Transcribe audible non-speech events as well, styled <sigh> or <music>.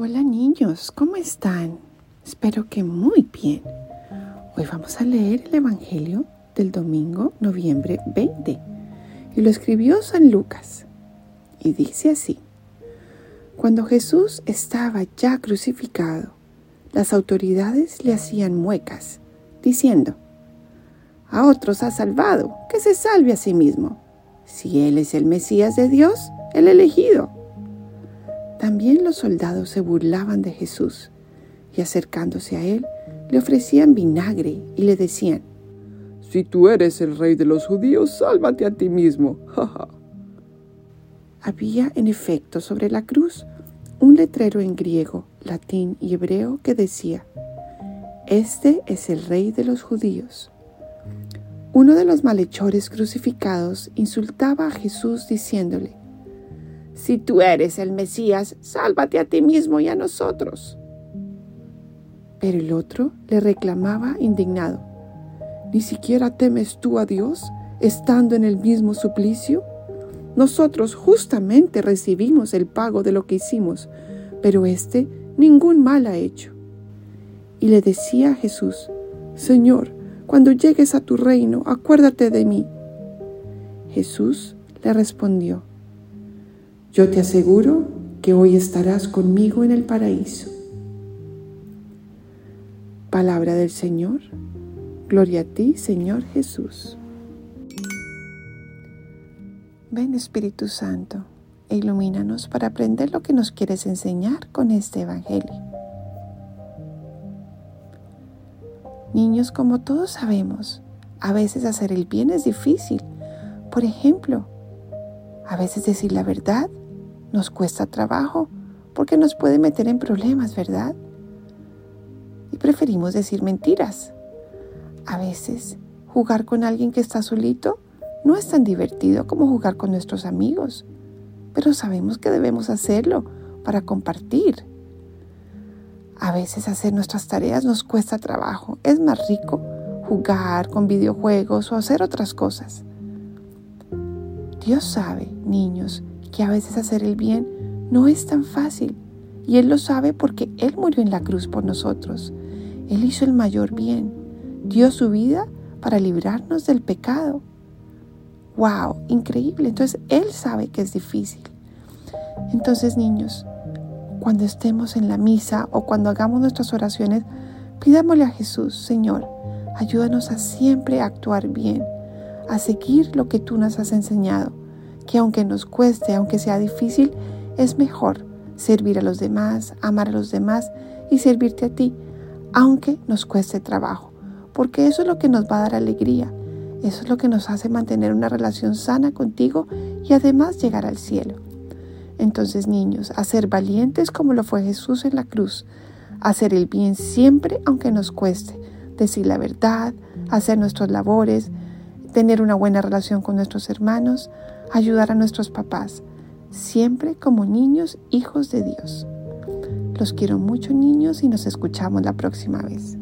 Hola niños, ¿cómo están? Espero que muy bien. Hoy vamos a leer el Evangelio del domingo, noviembre 20. Y lo escribió San Lucas. Y dice así. Cuando Jesús estaba ya crucificado, las autoridades le hacían muecas, diciendo, a otros ha salvado, que se salve a sí mismo. Si Él es el Mesías de Dios, el elegido. También los soldados se burlaban de Jesús y acercándose a Él, le ofrecían vinagre y le decían, Si tú eres el rey de los judíos, sálvate a ti mismo. <laughs> Había en efecto sobre la cruz un letrero en griego, latín y hebreo que decía, Este es el rey de los judíos. Uno de los malhechores crucificados insultaba a Jesús diciéndole, Si tú eres el Mesías, sálvate a ti mismo y a nosotros. Pero el otro le reclamaba indignado, ¿Ni siquiera temes tú a Dios estando en el mismo suplicio? Nosotros justamente recibimos el pago de lo que hicimos, pero éste ningún mal ha hecho. Y le decía a Jesús, Señor, cuando llegues a tu reino, acuérdate de mí. Jesús le respondió, Yo te aseguro que hoy estarás conmigo en el paraíso. Palabra del Señor. Gloria a ti, Señor Jesús. Ven Espíritu Santo e ilumínanos para aprender lo que nos quieres enseñar con este Evangelio. Niños, como todos sabemos, a veces hacer el bien es difícil. Por ejemplo, a veces decir la verdad nos cuesta trabajo porque nos puede meter en problemas, ¿verdad? Y preferimos decir mentiras. A veces jugar con alguien que está solito no es tan divertido como jugar con nuestros amigos, pero sabemos que debemos hacerlo para compartir. A veces hacer nuestras tareas nos cuesta trabajo. Es más rico jugar con videojuegos o hacer otras cosas. Dios sabe, niños, que a veces hacer el bien no es tan fácil. Y Él lo sabe porque Él murió en la cruz por nosotros. Él hizo el mayor bien. Dio su vida para librarnos del pecado. ¡Wow! Increíble. Entonces Él sabe que es difícil. Entonces, niños, cuando estemos en la misa o cuando hagamos nuestras oraciones, pidámosle a Jesús, Señor, ayúdanos a siempre actuar bien, a seguir lo que tú nos has enseñado, que aunque nos cueste, aunque sea difícil, es mejor servir a los demás, amar a los demás y servirte a ti, aunque nos cueste trabajo, porque eso es lo que nos va a dar alegría, eso es lo que nos hace mantener una relación sana contigo y además llegar al cielo. Entonces, niños, a ser valientes como lo fue Jesús en la cruz, hacer el bien siempre aunque nos cueste, decir la verdad, hacer nuestras labores, tener una buena relación con nuestros hermanos, ayudar a nuestros papás, siempre como niños hijos de Dios. Los quiero mucho niños y nos escuchamos la próxima vez.